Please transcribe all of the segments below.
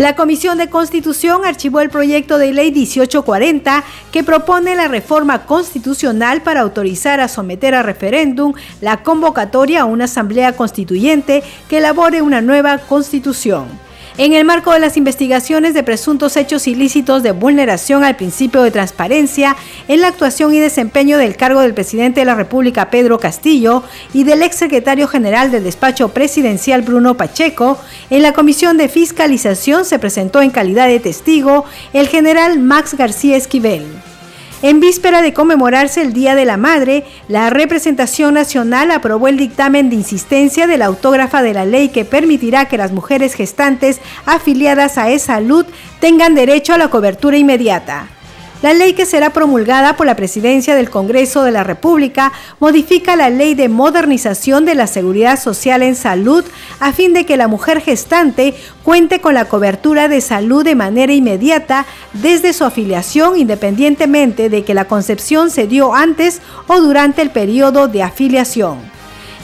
La Comisión de Constitución archivó el proyecto de ley 1840 que propone la reforma constitucional para autorizar a someter a referéndum la convocatoria a una asamblea constituyente que elabore una nueva constitución en el marco de las investigaciones de presuntos hechos ilícitos de vulneración al principio de transparencia en la actuación y desempeño del cargo del presidente de la República Pedro Castillo y del exsecretario general del despacho presidencial Bruno Pacheco, en la comisión de fiscalización se presentó en calidad de testigo el general Max García Esquivel. En víspera de conmemorarse el Día de la Madre, la representación nacional aprobó el dictamen de insistencia de la autógrafa de la ley que permitirá que las mujeres gestantes afiliadas a E-Salud tengan derecho a la cobertura inmediata. La ley que será promulgada por la Presidencia del Congreso de la República modifica la ley de modernización de la seguridad social en salud a fin de que la mujer gestante cuente con la cobertura de salud de manera inmediata desde su afiliación independientemente de que la concepción se dio antes o durante el periodo de afiliación.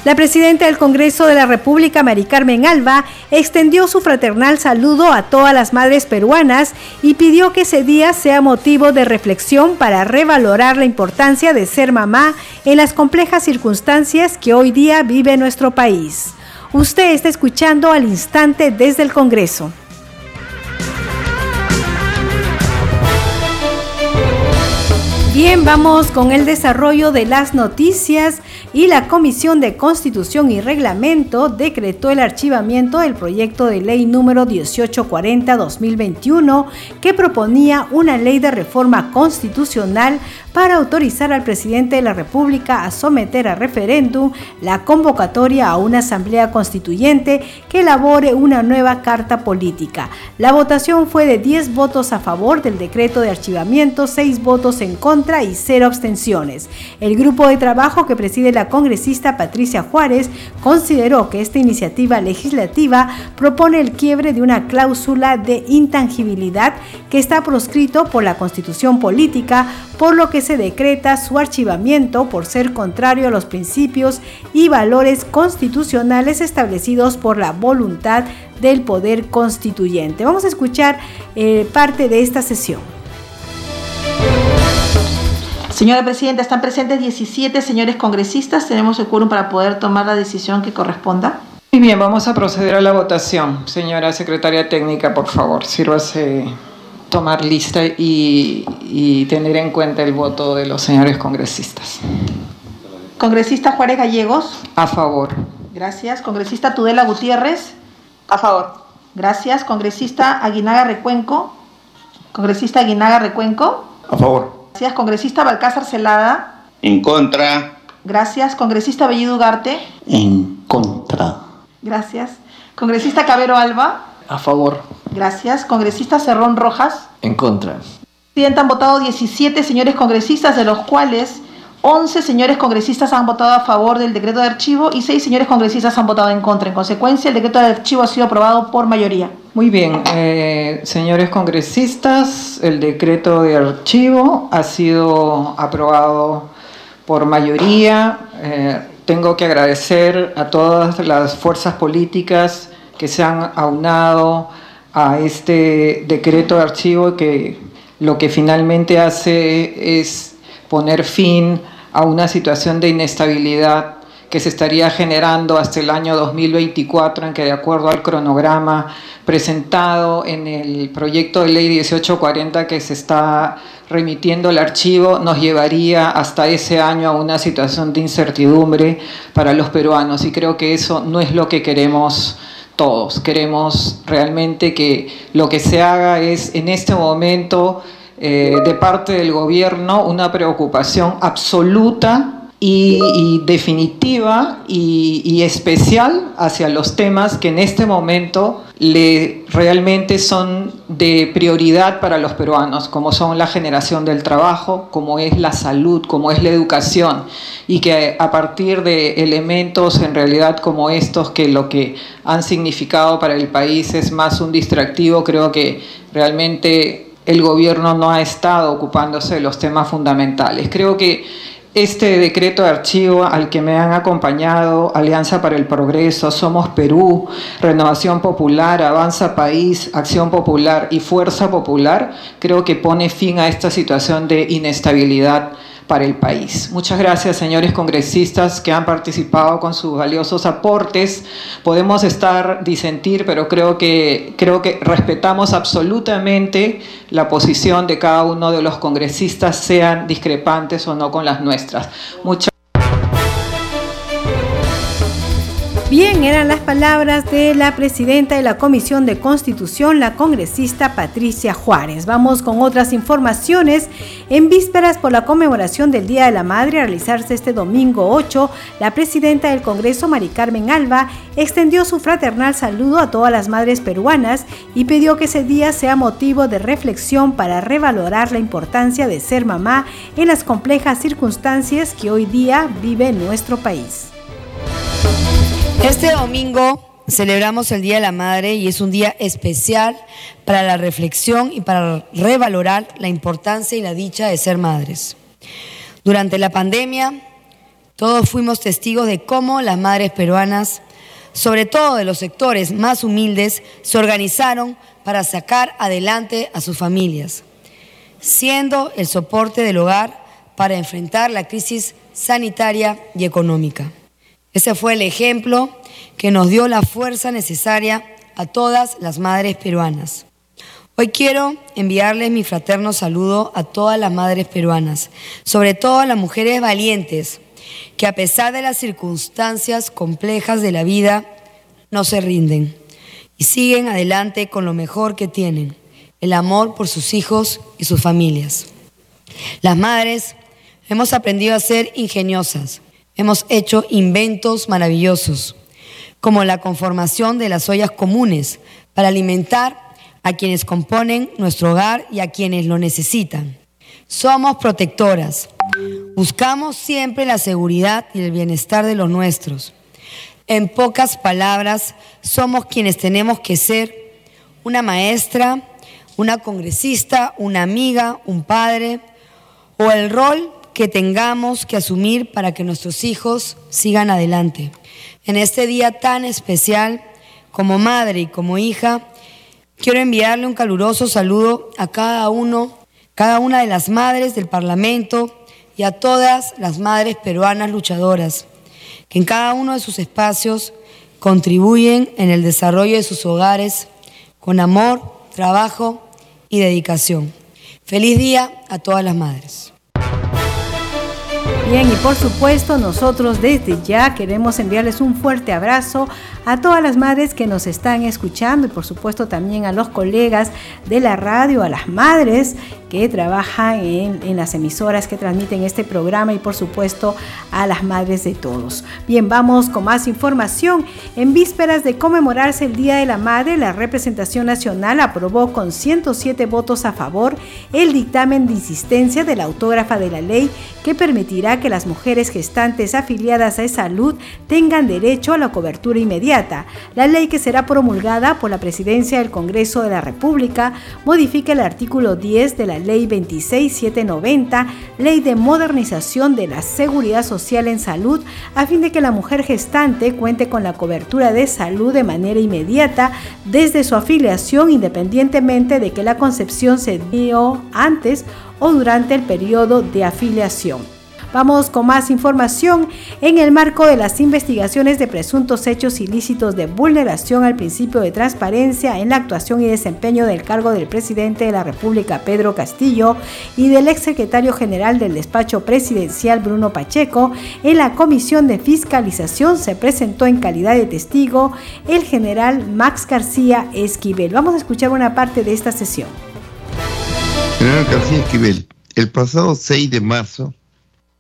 La presidenta del Congreso de la República, Mari Carmen Alba, extendió su fraternal saludo a todas las madres peruanas y pidió que ese día sea motivo de reflexión para revalorar la importancia de ser mamá en las complejas circunstancias que hoy día vive nuestro país. Usted está escuchando al instante desde el Congreso. Bien, vamos con el desarrollo de las noticias y la Comisión de Constitución y Reglamento decretó el archivamiento del proyecto de ley número 1840-2021 que proponía una ley de reforma constitucional para autorizar al presidente de la República a someter a referéndum la convocatoria a una asamblea constituyente que elabore una nueva carta política. La votación fue de 10 votos a favor del decreto de archivamiento, 6 votos en contra y 0 abstenciones. El grupo de trabajo que preside la congresista Patricia Juárez consideró que esta iniciativa legislativa propone el quiebre de una cláusula de intangibilidad que está proscrito por la Constitución política, por lo que se decreta su archivamiento por ser contrario a los principios y valores constitucionales establecidos por la voluntad del poder constituyente. Vamos a escuchar eh, parte de esta sesión. Señora Presidenta, están presentes 17 señores congresistas. Tenemos el quórum para poder tomar la decisión que corresponda. Muy bien, vamos a proceder a la votación. Señora Secretaria Técnica, por favor, sírvase tomar lista y, tener en cuenta el voto de los señores congresistas. Congresista Juárez Gallegos. A favor. Gracias. Congresista Tudela Gutiérrez. A favor. Gracias. Congresista Aguinaga Recuenco. Congresista Aguinaga Recuenco. A favor. Gracias. Congresista Balcázar Celada. En contra. Gracias. Congresista Bellido Ugarte. En contra. Gracias. Congresista Cabero Alba. A favor. Gracias. Congresista Cerrón Rojas. En contra. Presidenta, han votado 17 señores congresistas, de los cuales 11 señores congresistas han votado a favor del decreto de archivo y 6 señores congresistas han votado en contra. En consecuencia, el decreto de archivo ha sido aprobado por mayoría. Muy bien, eh, señores congresistas, el decreto de archivo ha sido aprobado por mayoría. Eh, tengo que agradecer a todas las fuerzas políticas que se han aunado a este decreto de archivo que lo que finalmente hace es poner fin a una situación de inestabilidad que se estaría generando hasta el año 2024, en que de acuerdo al cronograma presentado en el proyecto de ley 1840 que se está remitiendo al archivo, nos llevaría hasta ese año a una situación de incertidumbre para los peruanos. Y creo que eso no es lo que queremos todos. Queremos realmente que lo que se haga es en este momento eh, de parte del gobierno una preocupación absoluta y, definitiva y, especial hacia los temas que en este momento le, realmente son de prioridad para los peruanos, como son la generación del trabajo, como es la salud, como es la educación, y que a partir de elementos en realidad como estos, que lo que han significado para el país es más un distractivo, creo que realmente el gobierno no ha estado ocupándose de los temas fundamentales. Creo que este decreto de archivo al que me han acompañado Alianza para el Progreso, Somos Perú, Renovación Popular, Avanza País, Acción Popular y Fuerza Popular, creo que pone fin a esta situación de inestabilidad para el país. Muchas gracias, señores congresistas que han participado con sus valiosos aportes. Podemos estar disentir, pero creo que, creo que respetamos absolutamente la posición de cada uno de los congresistas, sean discrepantes o no con las nuestras. Muchas Bien, eran las palabras de la presidenta de la Comisión de Constitución, la congresista Patricia Juárez. Vamos con otras informaciones. En vísperas por la conmemoración del Día de la Madre a realizarse este domingo 8, la presidenta del Congreso, Mari Carmen Alba, extendió su fraternal saludo a todas las madres peruanas y pidió que ese día sea motivo de reflexión para revalorar la importancia de ser mamá en las complejas circunstancias que hoy día vive nuestro país. Este domingo celebramos el Día de la Madre y es un día especial para la reflexión y para revalorar la importancia y la dicha de ser madres. Durante la pandemia, todos fuimos testigos de cómo las madres peruanas, sobre todo de los sectores más humildes, se organizaron para sacar adelante a sus familias, siendo el soporte del hogar para enfrentar la crisis sanitaria y económica. Ese fue el ejemplo que nos dio la fuerza necesaria a todas las madres peruanas. Hoy quiero enviarles mi fraterno saludo a todas las madres peruanas, sobre todo a las mujeres valientes, que a pesar de las circunstancias complejas de la vida, no se rinden y siguen adelante con lo mejor que tienen, el amor por sus hijos y sus familias. Las madres hemos aprendido a ser ingeniosas, Hemos hecho inventos maravillosos, como la conformación de las ollas comunes para alimentar a quienes componen nuestro hogar y a quienes lo necesitan. Somos protectoras. Buscamos siempre la seguridad y el bienestar de los nuestros. En pocas palabras, somos quienes tenemos que ser una maestra, una congresista, una amiga, un padre o el rol que tengamos que asumir para que nuestros hijos sigan adelante. En este día tan especial, como madre y como hija, quiero enviarle un caluroso saludo a cada uno, cada una de las madres del Parlamento y a todas las madres peruanas luchadoras, que en cada uno de sus espacios contribuyen en el desarrollo de sus hogares con amor, trabajo y dedicación. Feliz día a todas las madres. Bien, y por supuesto nosotros desde ya queremos enviarles un fuerte abrazo a todas las madres que nos están escuchando y por supuesto también a los colegas de la radio, a las madres que trabajan en, las emisoras que transmiten este programa y por supuesto a las madres de todos. Bien, vamos con más información. En vísperas de conmemorarse el Día de la Madre, la representación nacional aprobó con 107 votos a favor el dictamen de insistencia de la autógrafa de la ley que permitirá que las mujeres gestantes afiliadas a salud tengan derecho a la cobertura inmediata. La ley que será promulgada por la Presidencia del Congreso de la República modifica el artículo 10 de la Ley 26790, Ley de Modernización de la Seguridad Social en Salud, a fin de que la mujer gestante cuente con la cobertura de salud de manera inmediata desde su afiliación independientemente de que la concepción se dio antes o durante el periodo de afiliación. Vamos con más información. En el marco de las investigaciones de presuntos hechos ilícitos de vulneración al principio de transparencia en la actuación y desempeño del cargo del presidente de la República, Pedro Castillo, y del exsecretario general del despacho presidencial, Bruno Pacheco, en la comisión de fiscalización se presentó en calidad de testigo el general Max García Esquivel. Vamos a escuchar una parte de esta sesión. General García Esquivel, el pasado 6 de marzo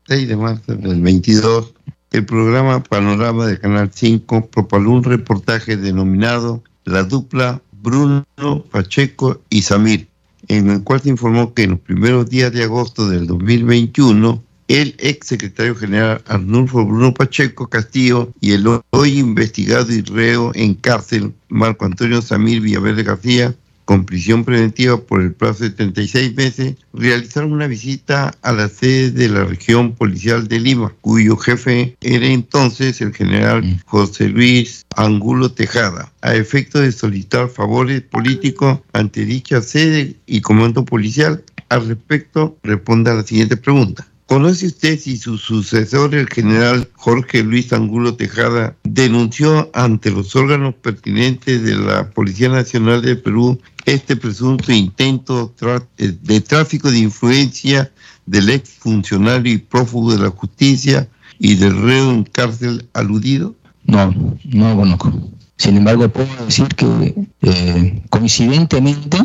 6 de marzo del 22, el programa Panorama de Canal 5 propaló un reportaje denominado la dupla Bruno Pacheco y Samir, en el cual se informó que en los primeros días de agosto del 2021 el ex secretario general Arnulfo Bruno Pacheco Castillo y el hoy investigado y reo en cárcel Marco Antonio Samir Villaverde García, con prisión preventiva por el plazo de 36 meses, realizaron una visita a la sede de la región policial de Lima, cuyo jefe era entonces el general mm. José Luis Angulo Tejada, a efecto de solicitar favores políticos ante dicha sede y comando policial. Al respecto, responda a la siguiente pregunta. ¿Conoce usted si su sucesor, el general Jorge Luis Angulo Tejada, denunció ante los órganos pertinentes de la Policía Nacional de Perú este presunto intento eh, de tráfico de influencia del ex funcionario y prófugo de la justicia y del reo en cárcel aludido? No, no lo conozco. Sin embargo, puedo decir que eh, coincidentemente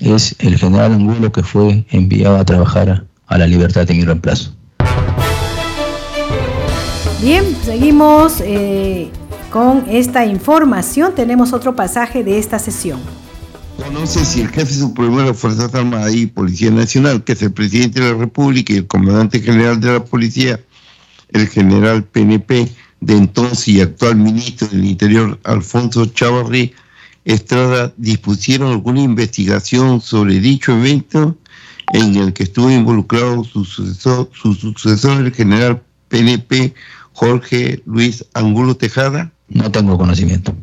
es el general Angulo que fue enviado a trabajar a la libertad de mi reemplazo. Bien, seguimos eh, con esta información. Tenemos otro pasaje de esta sesión. Conoce si el jefe supremo de las Fuerzas Armadas y Policía Nacional, que es el presidente de la República y el comandante general de la Policía, el general PNP de entonces y actual ministro del Interior, Alfonso Chavarri Estrada, dispusieron alguna investigación sobre dicho evento en el que estuvo involucrado su sucesor, su sucesor el general PNP Jorge Luis Angulo Tejada? No tengo conocimiento.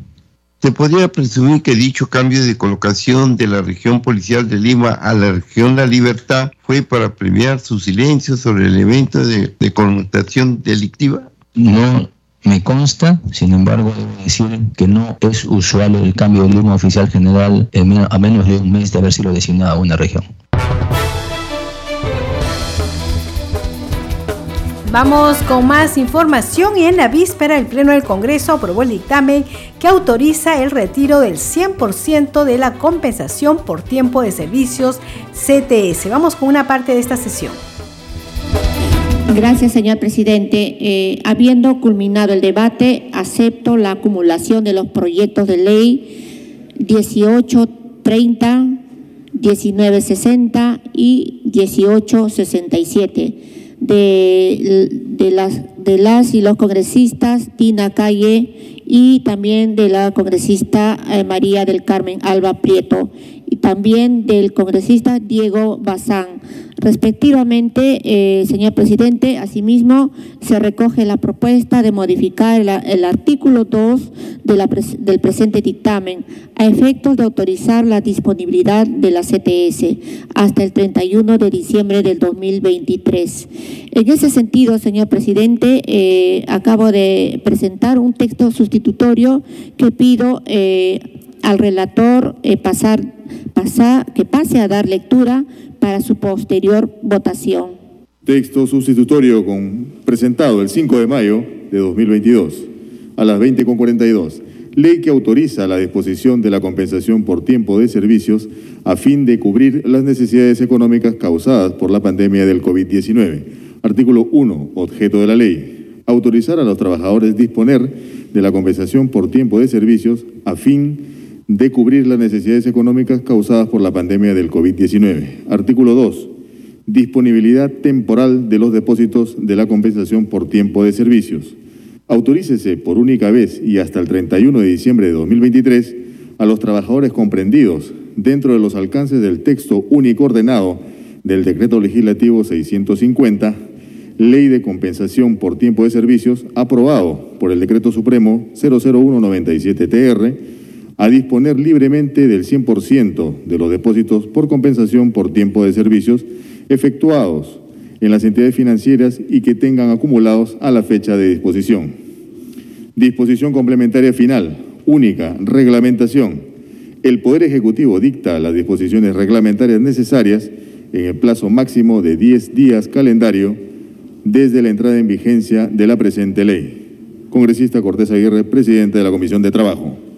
Se podría presumir que dicho cambio de colocación de la región policial de Lima a la región La Libertad fue para premiar su silencio sobre el evento de, connotación delictiva. No me consta, sin embargo, debo decir que no es usual el cambio de Lima oficial general a menos de un mes de haber sido designado a una región. Vamos con más información y en la víspera el Pleno del Congreso aprobó el dictamen que autoriza el retiro del 100% de la compensación por tiempo de servicios CTS. Vamos con una parte de esta sesión. Gracias, señor presidente. Eh, habiendo culminado el debate, acepto la acumulación de los proyectos de ley 1830, 1960 y 1867 de, de, las, de las y los congresistas Tina Calle y también de la congresista eh, María del Carmen Alba Prieto también del congresista Diego Bazán. Respectivamente, eh, señor presidente, asimismo se recoge la propuesta de modificar el, artículo 2 del presente dictamen a efectos de autorizar la disponibilidad de la CTS hasta el 31 de diciembre del 2023. En ese sentido, señor presidente, eh, acabo de presentar un texto sustitutorio que pido eh, al relator pasar, que pase a dar lectura para su posterior votación. Texto sustitutorio con, presentado el 5 de mayo de 2022 a las 20.42. Ley que autoriza la disposición de la compensación por tiempo de servicios a fin de cubrir las necesidades económicas causadas por la pandemia del COVID-19. Artículo 1. Objeto de la ley. Autorizar a los trabajadores disponer de la compensación por tiempo de servicios a fin de de cubrir las necesidades económicas causadas por la pandemia del COVID-19. Artículo 2. Disponibilidad temporal de los depósitos de la compensación por tiempo de servicios. Autorícese por única vez y hasta el 31 de diciembre de 2023 a los trabajadores comprendidos dentro de los alcances del texto único ordenado del Decreto Legislativo 650, Ley de Compensación por Tiempo de Servicios, aprobado por el Decreto Supremo 00197-TR, a disponer libremente del 100% de los depósitos por compensación por tiempo de servicios efectuados en las entidades financieras y que tengan acumulados a la fecha de disposición. Disposición complementaria final, única, reglamentación. El Poder Ejecutivo dicta las disposiciones reglamentarias necesarias en el plazo máximo de 10 días calendario desde la entrada en vigencia de la presente ley. Congresista Cortés Aguirre, presidente de la Comisión de Trabajo.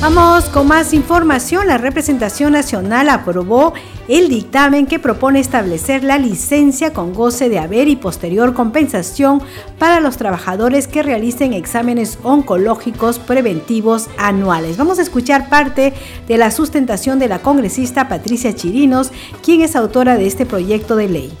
Vamos con más información. La representación nacional aprobó el dictamen que propone establecer la licencia con goce de haber y posterior compensación para los trabajadores que realicen exámenes oncológicos preventivos anuales. Vamos a escuchar parte de la sustentación de la congresista Patricia Chirinos, quien es autora de este proyecto de ley.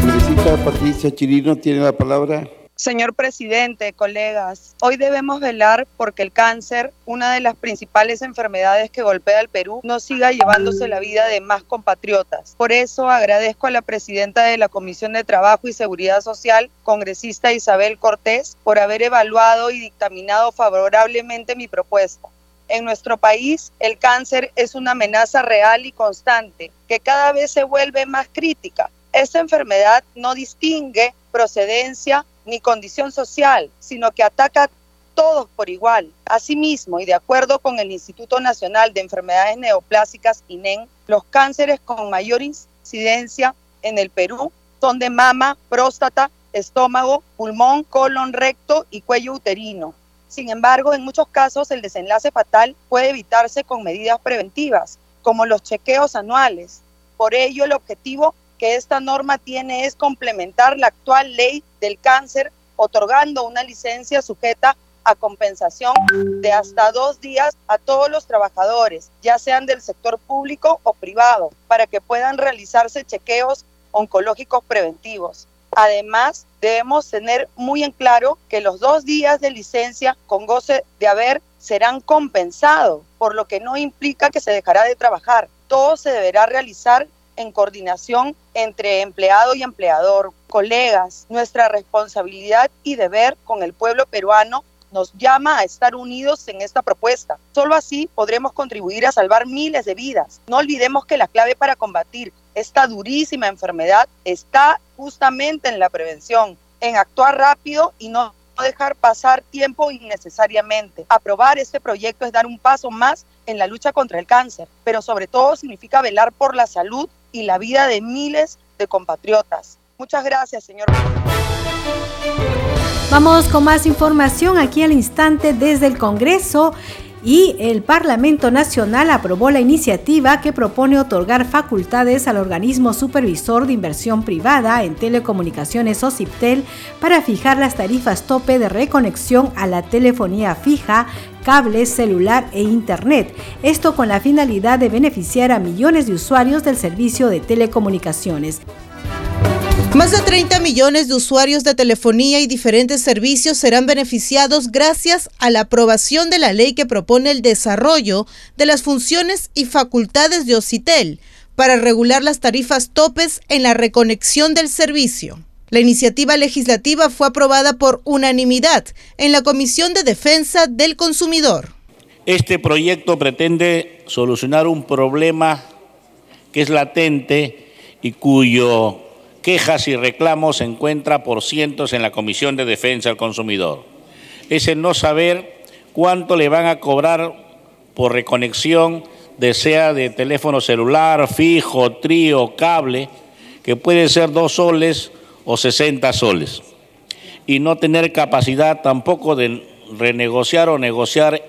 Congresista Patricia Chirinos tiene la palabra. Señor presidente, colegas, hoy debemos velar porque el cáncer, una de las principales enfermedades que golpea al Perú, no siga llevándose la vida de más compatriotas. Por eso agradezco a la presidenta de la Comisión de Trabajo y Seguridad Social, congresista Isabel Cortés, por haber evaluado y dictaminado favorablemente mi propuesta. En nuestro país, el cáncer es una amenaza real y constante que cada vez se vuelve más crítica. Esta enfermedad no distingue procedencia, ni condición social, sino que ataca todos por igual. Asimismo, y de acuerdo con el Instituto Nacional de Enfermedades Neoplásicas, INEN, los cánceres con mayor incidencia en el Perú son de mama, próstata, estómago, pulmón, colon, recto y cuello uterino. Sin embargo, en muchos casos el desenlace fatal puede evitarse con medidas preventivas, como los chequeos anuales. Por ello, el objetivo que esta norma tiene es complementar la actual ley del cáncer, otorgando una licencia sujeta a compensación de hasta dos días a todos los trabajadores, ya sean del sector público o privado, para que puedan realizarse chequeos oncológicos preventivos. Además, debemos tener muy en claro que los dos días de licencia con goce de haber serán compensados, por lo que no implica que se dejará de trabajar. Todo se deberá realizar en coordinación entre empleado y empleador, colegas. Nuestra responsabilidad y deber con el pueblo peruano nos llama a estar unidos en esta propuesta. Solo así podremos contribuir a salvar miles de vidas. No olvidemos que la clave para combatir esta durísima enfermedad está justamente en la prevención, en actuar rápido y no dejar pasar tiempo innecesariamente. Aprobar este proyecto es dar un paso más en la lucha contra el cáncer, pero sobre todo significa velar por la salud y la vida de miles de compatriotas. Muchas gracias, señor. Vamos con más información aquí al instante desde el Congreso y el Parlamento Nacional aprobó la iniciativa que propone otorgar facultades al organismo supervisor de inversión privada en telecomunicaciones OCIPTEL para fijar las tarifas tope de reconexión a la telefonía fija, cable, celular e internet. Esto con la finalidad de beneficiar a millones de usuarios del servicio de telecomunicaciones. Más de 30 millones de usuarios de telefonía y diferentes servicios serán beneficiados gracias a la aprobación de la ley que propone el desarrollo de las funciones y facultades de OCITEL para regular las tarifas topes en la reconexión del servicio. La iniciativa legislativa fue aprobada por unanimidad en la Comisión de Defensa del Consumidor. Este proyecto pretende solucionar un problema que es latente y cuyo quejas y reclamos se encuentra por cientos en la Comisión de Defensa del Consumidor. Es el no saber cuánto le van a cobrar por reconexión de sea de teléfono celular, fijo, trío, cable, que puede ser dos soles o 60 soles. Y no tener capacidad tampoco de renegociar o negociar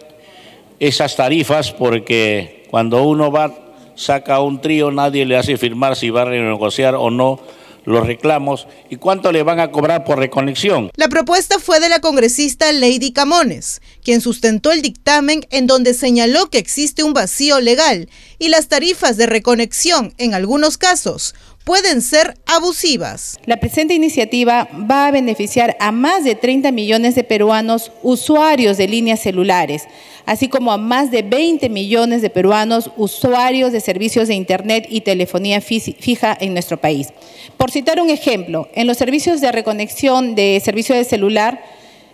esas tarifas porque cuando uno va, saca un trío, nadie le hace firmar si va a renegociar o no los reclamos y cuánto le van a cobrar por reconexión. La propuesta fue de la congresista Lady Camones, quien sustentó el dictamen en donde señaló que existe un vacío legal y las tarifas de reconexión, en algunos casos, pueden ser abusivas. La presente iniciativa va a beneficiar a más de 30 millones de peruanos usuarios de líneas celulares, así como a más de 20 millones de peruanos usuarios de servicios de Internet y telefonía fija en nuestro país. Por citar un ejemplo, en los servicios de reconexión de servicio de celular,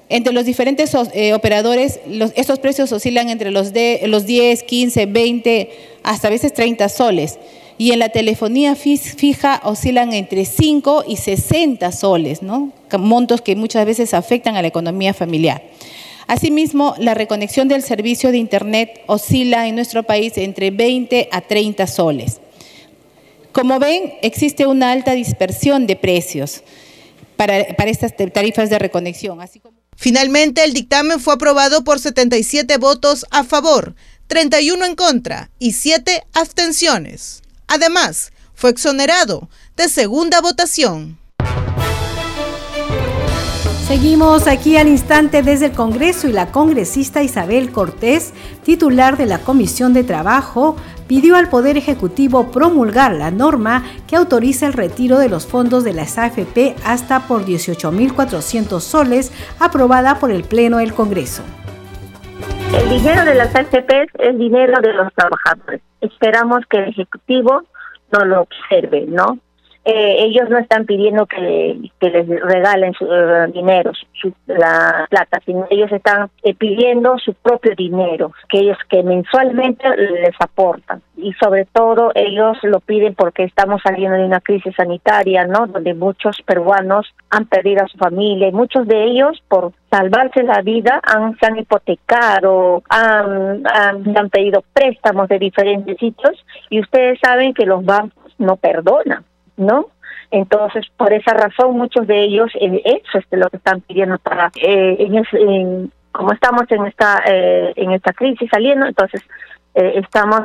entre los diferentes eh, operadores, estos precios oscilan entre los, de, los 10, 15, 20, hasta a veces 30 soles y en la telefonía fija oscilan entre 5 y 60 soles, ¿no? montos que muchas veces afectan a la economía familiar. Asimismo, la reconexión del servicio de Internet oscila en nuestro país entre 20 a 30 soles. Como ven, existe una alta dispersión de precios para, para estas tarifas de reconexión. Así como Finalmente, el dictamen fue aprobado por 77 votos a favor, 31 en contra y 7 abstenciones. Además, fue exonerado de segunda votación. Seguimos aquí al instante desde el Congreso y la congresista Isabel Cortés, titular de la Comisión de Trabajo, pidió al Poder Ejecutivo promulgar la norma que autoriza el retiro de los fondos de las AFP hasta por 18.400 soles, aprobada por el Pleno del Congreso. El dinero de las AFP es dinero de los trabajadores. Esperamos que el Ejecutivo no lo observe, ¿no? Eh, ellos no están pidiendo que, les regalen su eh, dinero, su, la plata, sino ellos están eh, pidiendo su propio dinero, que ellos que mensualmente les aportan. Y sobre todo ellos lo piden porque estamos saliendo de una crisis sanitaria, ¿no? Donde muchos peruanos han perdido a su familia y muchos de ellos por salvarse la vida han, se han hipotecado, han, han, han pedido préstamos de diferentes sitios y ustedes saben que los bancos no perdonan. ¿No? Entonces, por esa razón, muchos de ellos, eh, eso es lo que están pidiendo para, eh, en, como estamos en esta, eh, en esta crisis saliendo, entonces estamos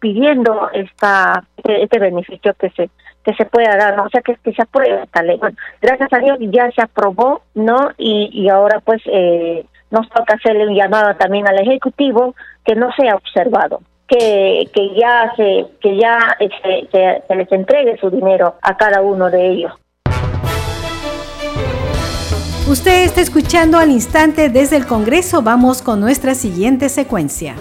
pidiendo esta, este, este, beneficio que se que se pueda dar, ¿no? o sea, que, se apruebe esta ley. Gracias a Dios ya se aprobó, ¿no? Y, y ahora pues nos toca hacerle un llamado también al Ejecutivo que no sea observado, que, que ya se que ya este, se, les entregue su dinero a cada uno de ellos. Usted está escuchando al instante desde el Congreso. Vamos con nuestra siguiente secuencia.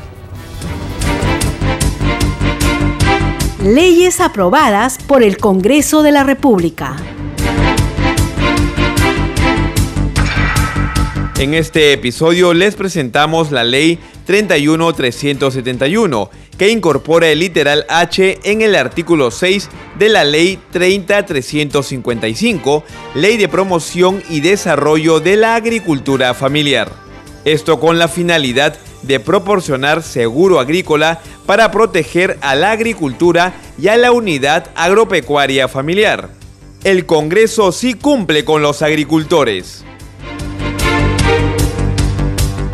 Leyes aprobadas por el Congreso de la República. En este episodio les presentamos la ley 31371, que incorpora el literal H en el artículo 6 de la ley 30355, Ley de Promoción y Desarrollo de la Agricultura Familiar. Esto con la finalidad de proporcionar seguro agrícola para proteger a la agricultura y a la unidad agropecuaria familiar. El Congreso sí cumple con los agricultores.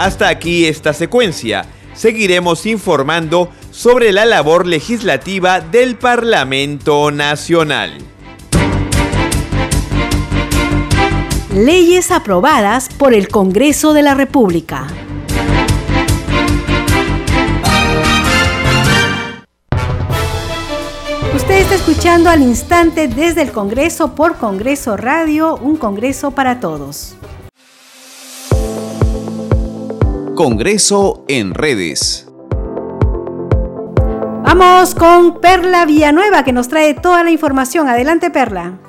Hasta aquí esta secuencia. Seguiremos informando sobre la labor legislativa del Parlamento Nacional. Leyes aprobadas por el Congreso de la República. Usted está escuchando al instante desde el Congreso por Congreso Radio, un Congreso para todos. Congreso en redes. Vamos con Perla Villanueva que nos trae toda la información. Adelante Perla.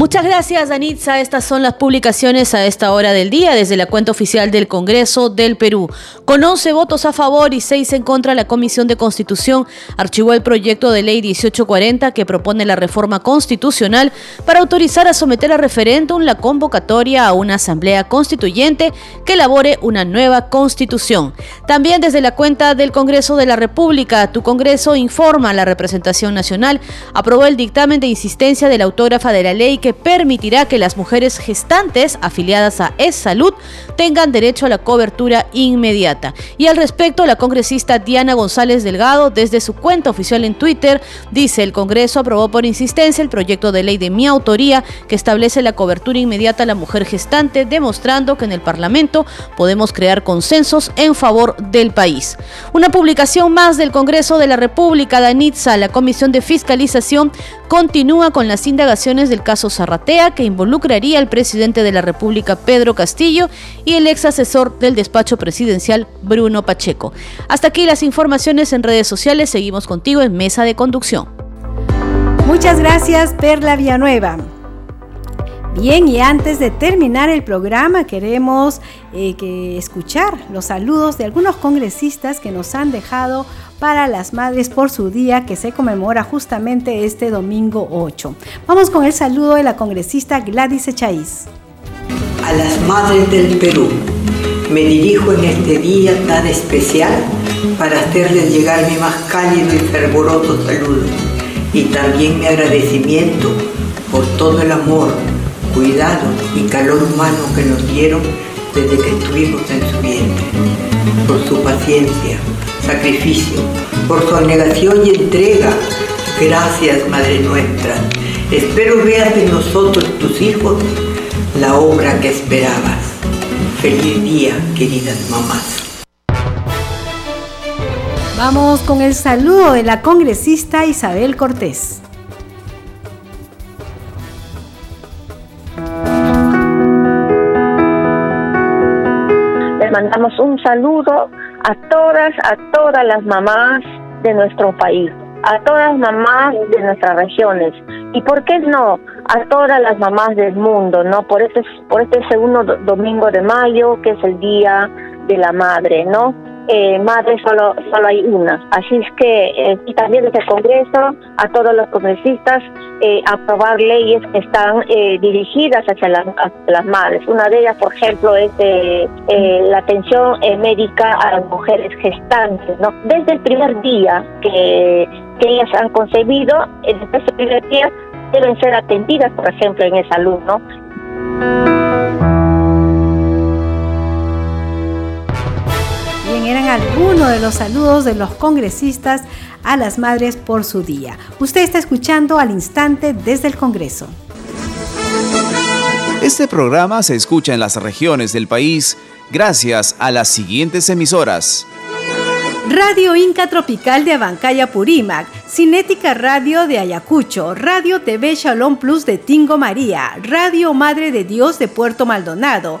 Muchas gracias, Danitza. Estas son las publicaciones a esta hora del día desde la cuenta oficial del Congreso del Perú. Con 11 votos a favor y 6 en contra, la Comisión de Constitución archivó el proyecto de ley 1840 que propone la reforma constitucional para autorizar a someter a referéndum la convocatoria a una asamblea constituyente que elabore una nueva constitución. También desde la cuenta del Congreso de la República, tu Congreso informa a la representación nacional aprobó el dictamen de insistencia de la autógrafa de la ley que permitirá que las mujeres gestantes afiliadas a Es Salud tengan derecho a la cobertura inmediata. Y al respecto, la congresista Diana González Delgado, desde su cuenta oficial en Twitter, dice: el Congreso aprobó por insistencia el proyecto de ley de mi autoría que establece la cobertura inmediata a la mujer gestante, demostrando que en el Parlamento podemos crear consensos en favor del país. Una publicación más del Congreso de la República, Danitza, la Comisión de Fiscalización, continúa con las indagaciones del caso Que involucraría al presidente de la República Pedro Castillo y el ex asesor del despacho presidencial Bruno Pacheco. Hasta aquí las informaciones en redes sociales. Seguimos contigo en Mesa de Conducción. Muchas gracias, Perla Villanueva. Bien, y antes de terminar el programa queremos eh, que escuchar los saludos de algunos congresistas que nos han dejado para las madres por su día que se conmemora justamente este domingo 8. Vamos con el saludo de la congresista Gladys Echaíz. A las madres del Perú, me dirijo en este día tan especial para hacerles llegar mi más cálido y fervoroso saludo y también mi agradecimiento por todo el amor cuidado y calor humano que nos dieron desde que estuvimos en su vientre, por su paciencia, sacrificio, por su abnegación y entrega. Gracias, Madre nuestra. Espero veas en nosotros, tus hijos, la obra que esperabas. Feliz día, queridas mamás. Vamos con el saludo de la congresista Isabel Cortés. Les mandamos un saludo a todas, a todas las mamás de nuestro país, a todas las mamás de nuestras regiones y por qué no a todas las mamás del mundo, ¿no? Por este por este segundo domingo de mayo que es el día de la madre, ¿no? Eh, madre solo, solo hay una. Así es que, eh, y también desde el Congreso, a todos los congresistas, eh, aprobar leyes que están eh, dirigidas hacia las, madres. Una de ellas, por ejemplo, es de, la atención médica a las mujeres gestantes. ¿no? Desde el primer día que, ellas han concebido, desde ese primer día, deben ser atendidas, por ejemplo, en esa ¿no? Eran algunos de los saludos de los congresistas a las madres por su día. Usted está escuchando al instante desde el Congreso. Este programa se escucha en las regiones del país gracias a las siguientes emisoras. Radio Inca Tropical de Abancaya Purímac, Cinética Radio de Ayacucho, Radio TV Shalom Plus de Tingo María, Radio Madre de Dios de Puerto Maldonado,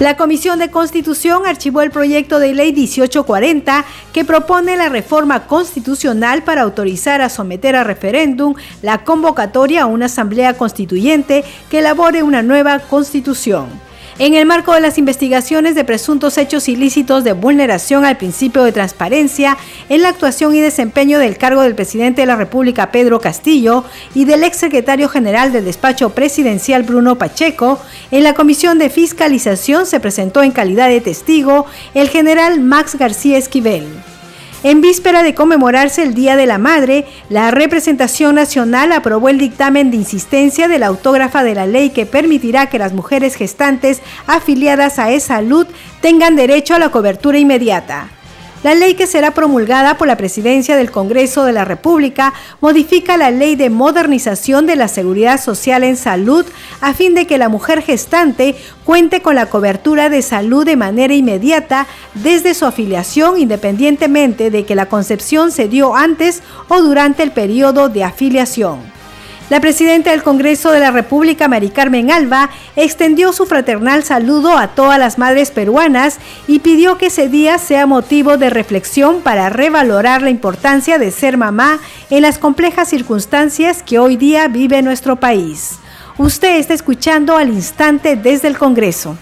La Comisión de Constitución archivó el proyecto de ley 1840 que propone la reforma constitucional para autorizar a someter a referéndum la convocatoria a una asamblea constituyente que elabore una nueva constitución en el marco de las investigaciones de presuntos hechos ilícitos de vulneración al principio de transparencia en la actuación y desempeño del cargo del presidente de la República Pedro Castillo y del exsecretario general del despacho presidencial Bruno Pacheco, en la comisión de fiscalización se presentó en calidad de testigo el general Max García Esquivel. En víspera de conmemorarse el Día de la Madre, la representación nacional aprobó el dictamen de insistencia de la autógrafa de la ley que permitirá que las mujeres gestantes afiliadas a E-Salud tengan derecho a la cobertura inmediata. La ley que será promulgada por la Presidencia del Congreso de la República modifica la ley de modernización de la seguridad social en salud a fin de que la mujer gestante cuente con la cobertura de salud de manera inmediata desde su afiliación independientemente de que la concepción se dio antes o durante el periodo de afiliación. La presidenta del Congreso de la República, Mari Carmen Alba, extendió su fraternal saludo a todas las madres peruanas y pidió que ese día sea motivo de reflexión para revalorar la importancia de ser mamá en las complejas circunstancias que hoy día vive nuestro país. Usted está escuchando al instante desde el Congreso.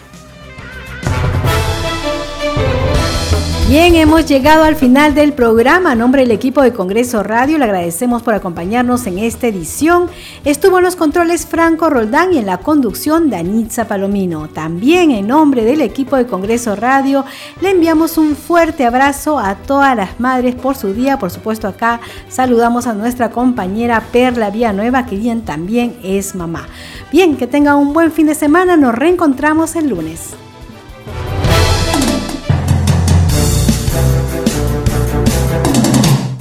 Bien, hemos llegado al final del programa. A nombre del equipo de Congreso Radio, le agradecemos por acompañarnos en esta edición. Estuvo en los controles Franco Roldán y en la conducción Danitza Palomino. También en nombre del equipo de Congreso Radio, le enviamos un fuerte abrazo a todas las madres por su día. Por supuesto, acá saludamos a nuestra compañera Perla Villanueva, que bien también es mamá. Bien, que tenga un buen fin de semana. Nos reencontramos el lunes.